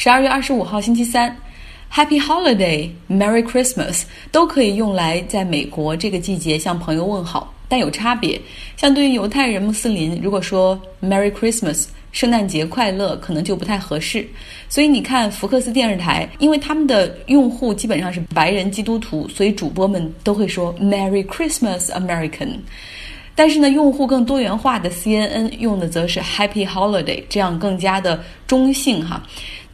十二月二十五号星期三，Happy Holiday, Merry Christmas 都可以用来在美国这个季节向朋友问好，但有差别。像对于犹太人、穆斯林，如果说 Merry Christmas。圣诞节快乐可能就不太合适，所以你看福克斯电视台，因为他们的用户基本上是白人基督徒，所以主播们都会说 Merry Christmas American。但是呢，用户更多元化的 CNN 用的则是 Happy Holiday，这样更加的中性哈。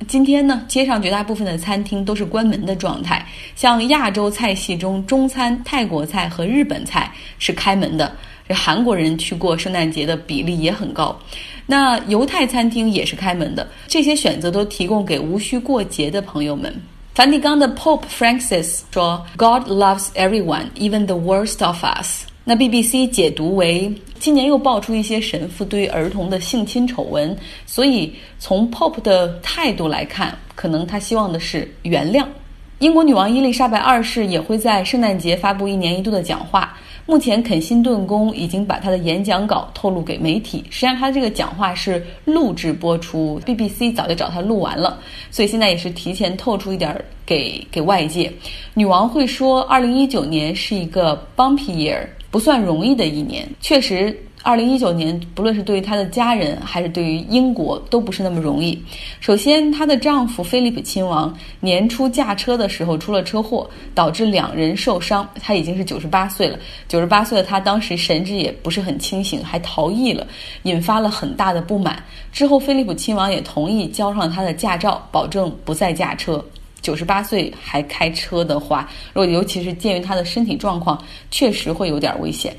今天呢，街上绝大部分的餐厅都是关门的状态，像亚洲菜系中，中餐、泰国菜和日本菜是开门的。这韩国人去过圣诞节的比例也很高。那犹太餐厅也是开门的，这些选择都提供给无需过节的朋友们。梵蒂冈的 Pope Francis 说：“God loves everyone, even the worst of us。”那 BBC 解读为今年又爆出一些神父对儿童的性侵丑闻，所以从 Pop 的态度来看，可能他希望的是原谅。英国女王伊丽莎白二世也会在圣诞节发布一年一度的讲话。目前，肯辛顿宫已经把他的演讲稿透露给媒体。实际上，他这个讲话是录制播出，BBC 早就找他录完了，所以现在也是提前透出一点给给外界。女王会说，二零一九年是一个 bumpy year，不算容易的一年，确实。二零一九年，不论是对于她的家人，还是对于英国，都不是那么容易。首先，她的丈夫菲利普亲王年初驾车的时候出了车祸，导致两人受伤。他已经是九十八岁了，九十八岁的他当时神志也不是很清醒，还逃逸了，引发了很大的不满。之后，菲利普亲王也同意交上他的驾照，保证不再驾车。九十八岁还开车的话，如果尤其是鉴于他的身体状况，确实会有点危险。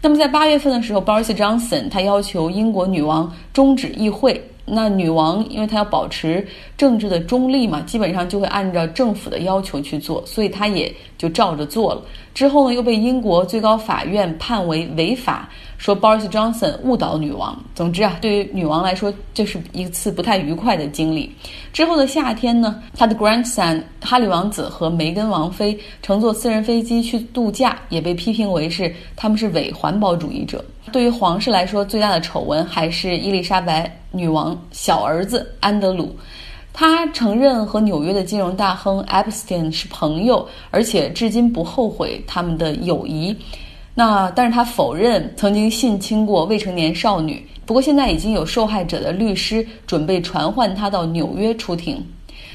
那么在八月份的时候，Boris Johnson 他要求英国女王终止议会。那女王因为她要保持政治的中立嘛，基本上就会按照政府的要求去做，所以她也就照着做了。之后呢，又被英国最高法院判为违法。说 Boris Johnson 误导女王。总之啊，对于女王来说，这是一次不太愉快的经历。之后的夏天呢，她的 grandson 哈里王子和梅根王妃乘坐私人飞机去度假，也被批评为是他们是伪环保主义者。对于皇室来说，最大的丑闻还是伊丽莎白女王小儿子安德鲁。他承认和纽约的金融大亨 Epstein 是朋友，而且至今不后悔他们的友谊。那，但是他否认曾经性侵过未成年少女。不过，现在已经有受害者的律师准备传唤他到纽约出庭。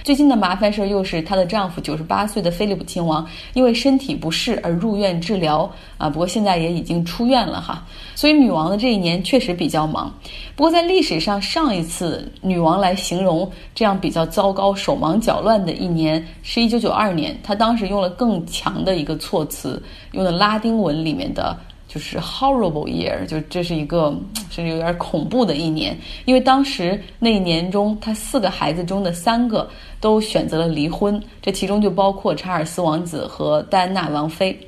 最近的麻烦事儿又是她的丈夫九十八岁的菲利普亲王因为身体不适而入院治疗啊，不过现在也已经出院了哈。所以女王的这一年确实比较忙。不过在历史上，上一次女王来形容这样比较糟糕、手忙脚乱的一年是一九九二年，她当时用了更强的一个措辞，用的拉丁文里面的。就是 horrible year，就这是一个甚至有点恐怖的一年，因为当时那一年中，他四个孩子中的三个都选择了离婚，这其中就包括查尔斯王子和戴安娜王妃。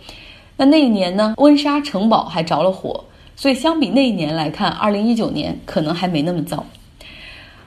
那那一年呢，温莎城堡还着了火，所以相比那一年来看，二零一九年可能还没那么糟。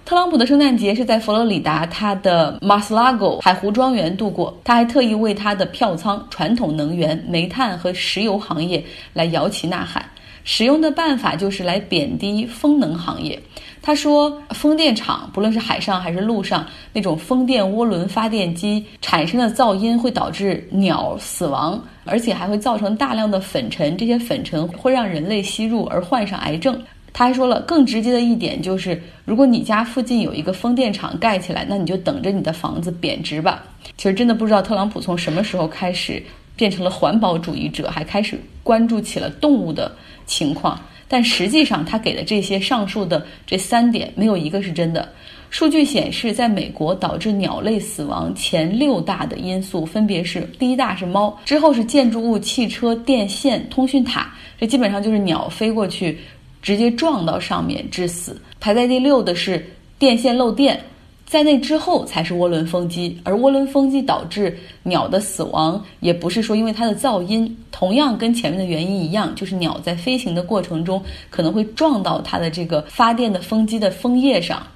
特朗普的圣诞节是在佛罗里达他的 Mar-a-Lago 海湖庄园度过，他还特意为他的票仓传统能源、煤炭和石油行业来摇旗呐喊。使用的办法就是来贬低风能行业。他说，风电场不论是海上还是陆上，那种风电涡轮发电机产生的噪音会导致鸟死亡，而且还会造成大量的粉尘，这些粉尘会让人类吸入而患上癌症。他还说了更直接的一点，就是如果你家附近有一个风电场盖起来，那你就等着你的房子贬值吧。其实真的不知道特朗普从什么时候开始变成了环保主义者，还开始关注起了动物的情况。但实际上，他给的这些上述的这三点没有一个是真的。数据显示，在美国导致鸟类死亡前六大的因素分别是：第一大是猫，之后是建筑物、汽车、电线、通讯塔，这基本上就是鸟飞过去。直接撞到上面致死。排在第六的是电线漏电，在那之后才是涡轮风机。而涡轮风机导致鸟的死亡，也不是说因为它的噪音，同样跟前面的原因一样，就是鸟在飞行的过程中可能会撞到它的这个发电的风机的风叶上。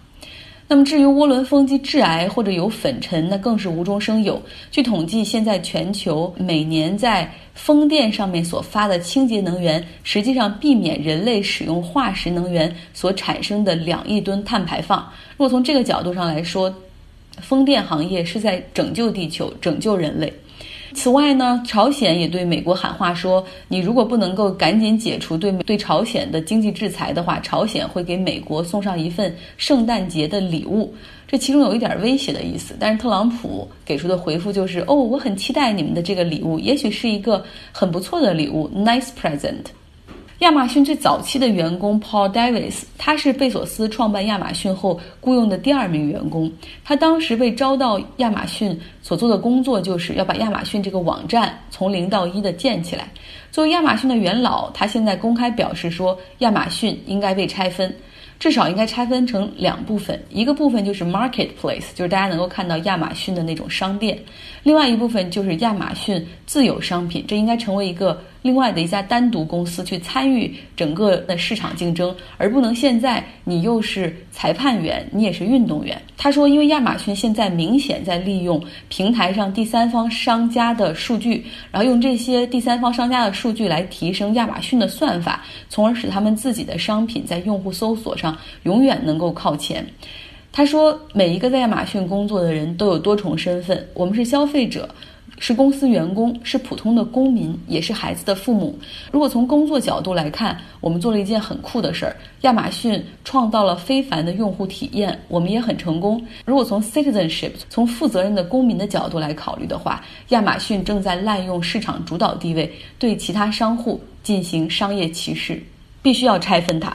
那么至于涡轮风机致癌或者有粉尘，那更是无中生有。据统计，现在全球每年在风电上面所发的清洁能源，实际上避免人类使用化石能源所产生的两亿吨碳排放。如果从这个角度上来说，风电行业是在拯救地球、拯救人类。此外呢，朝鲜也对美国喊话说：“你如果不能够赶紧解除对对朝鲜的经济制裁的话，朝鲜会给美国送上一份圣诞节的礼物。”这其中有一点威胁的意思。但是特朗普给出的回复就是：“哦，我很期待你们的这个礼物，也许是一个很不错的礼物，nice present。”亚马逊最早期的员工 Paul Davis，他是贝索斯创办亚马逊后雇佣的第二名员工。他当时被招到亚马逊所做的工作，就是要把亚马逊这个网站从零到一的建起来。作为亚马逊的元老，他现在公开表示说，亚马逊应该被拆分。至少应该拆分成两部分，一个部分就是 marketplace，就是大家能够看到亚马逊的那种商店；另外一部分就是亚马逊自有商品，这应该成为一个另外的一家单独公司去参与整个的市场竞争，而不能现在你又是裁判员，你也是运动员。他说，因为亚马逊现在明显在利用平台上第三方商家的数据，然后用这些第三方商家的数据来提升亚马逊的算法，从而使他们自己的商品在用户搜索上。永远能够靠前。他说：“每一个在亚马逊工作的人都有多重身份，我们是消费者，是公司员工，是普通的公民，也是孩子的父母。如果从工作角度来看，我们做了一件很酷的事儿。亚马逊创造了非凡的用户体验，我们也很成功。如果从 citizenship，从负责任的公民的角度来考虑的话，亚马逊正在滥用市场主导地位，对其他商户进行商业歧视，必须要拆分它。”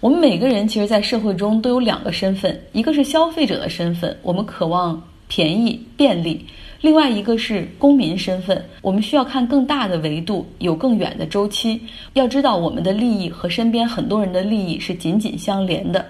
我们每个人其实，在社会中都有两个身份，一个是消费者的身份，我们渴望便宜便利；另外一个是公民身份，我们需要看更大的维度，有更远的周期。要知道，我们的利益和身边很多人的利益是紧紧相连的。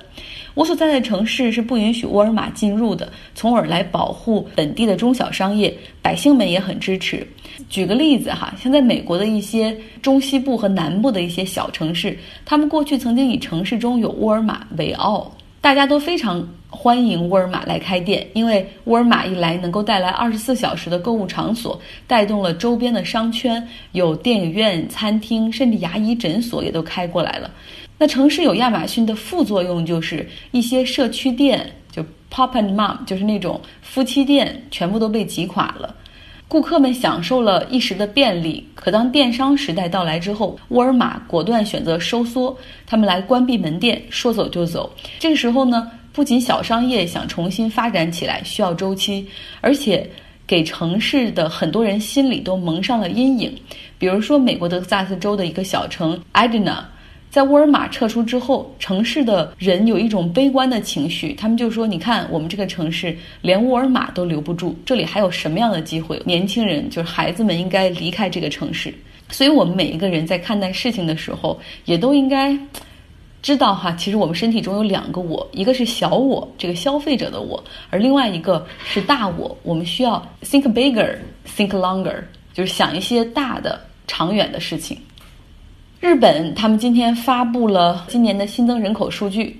我所在的城市是不允许沃尔玛进入的，从而来保护本地的中小商业，百姓们也很支持。举个例子哈，像在美国的一些中西部和南部的一些小城市，他们过去曾经以城市中有沃尔玛为傲，大家都非常欢迎沃尔玛来开店，因为沃尔玛一来能够带来二十四小时的购物场所，带动了周边的商圈，有电影院、餐厅，甚至牙医诊所也都开过来了。那城市有亚马逊的副作用，就是一些社区店，就 Pop and Mom，就是那种夫妻店，全部都被挤垮了。顾客们享受了一时的便利，可当电商时代到来之后，沃尔玛果断选择收缩，他们来关闭门店，说走就走。这个时候呢，不仅小商业想重新发展起来需要周期，而且给城市的很多人心里都蒙上了阴影。比如说，美国德克萨斯州的一个小城 Edna。在沃尔玛撤出之后，城市的人有一种悲观的情绪。他们就说：“你看，我们这个城市连沃尔玛都留不住，这里还有什么样的机会？年轻人，就是孩子们，应该离开这个城市。”所以，我们每一个人在看待事情的时候，也都应该知道哈，其实我们身体中有两个我，一个是小我，这个消费者的我，而另外一个是大我。我们需要 think bigger, think longer，就是想一些大的、长远的事情。日本他们今天发布了今年的新增人口数据，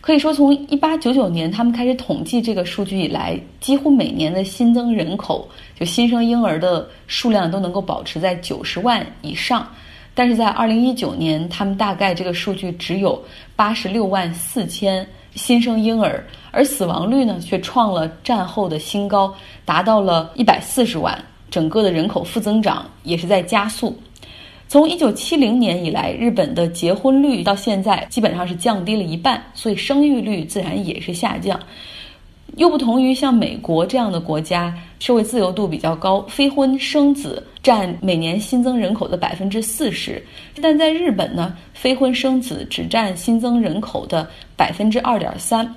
可以说从一八九九年他们开始统计这个数据以来，几乎每年的新增人口就新生婴儿的数量都能够保持在九十万以上。但是在二零一九年，他们大概这个数据只有八十六万四千新生婴儿，而死亡率呢却创了战后的新高，达到了一百四十万。整个的人口负增长也是在加速。从一九七零年以来，日本的结婚率到现在基本上是降低了一半，所以生育率自然也是下降。又不同于像美国这样的国家，社会自由度比较高，非婚生子占每年新增人口的百分之四十。但在日本呢，非婚生子只占新增人口的百分之二点三。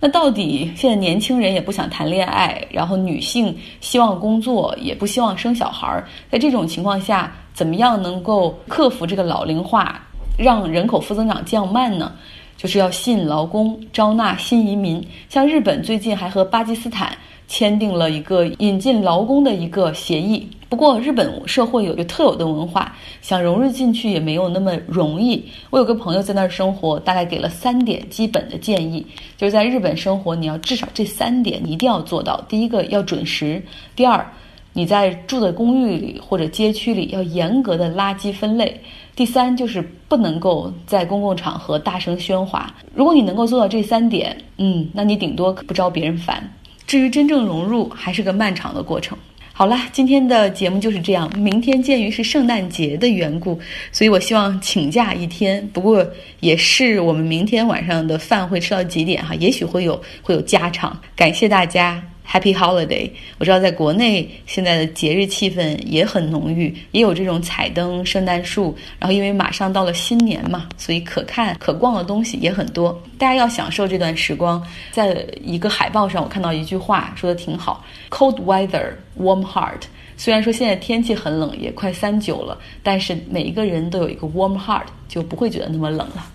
那到底现在年轻人也不想谈恋爱，然后女性希望工作，也不希望生小孩儿，在这种情况下。怎么样能够克服这个老龄化，让人口负增长降慢呢？就是要吸引劳工，招纳新移民。像日本最近还和巴基斯坦签订了一个引进劳工的一个协议。不过，日本社会有个特有的文化，想融入进去也没有那么容易。我有个朋友在那儿生活，大概给了三点基本的建议，就是在日本生活，你要至少这三点你一定要做到。第一个要准时，第二。你在住的公寓里或者街区里要严格的垃圾分类。第三就是不能够在公共场合大声喧哗。如果你能够做到这三点，嗯，那你顶多不招别人烦。至于真正融入，还是个漫长的过程。好了，今天的节目就是这样。明天鉴于是圣诞节的缘故，所以我希望请假一天。不过也是我们明天晚上的饭会吃到几点哈？也许会有会有加长。感谢大家，Happy Holiday！我知道在国内现在的节日气氛也很浓郁，也有这种彩灯、圣诞树。然后因为马上到了新年嘛，所以可看可逛的东西也很多。大家要享受这段时光。在一个海报上，我看到一句话说的挺好：Cold weather, warm heart。虽然说现在天气很冷，也快三九了，但是每一个人都有一个 warm heart，就不会觉得那么冷了。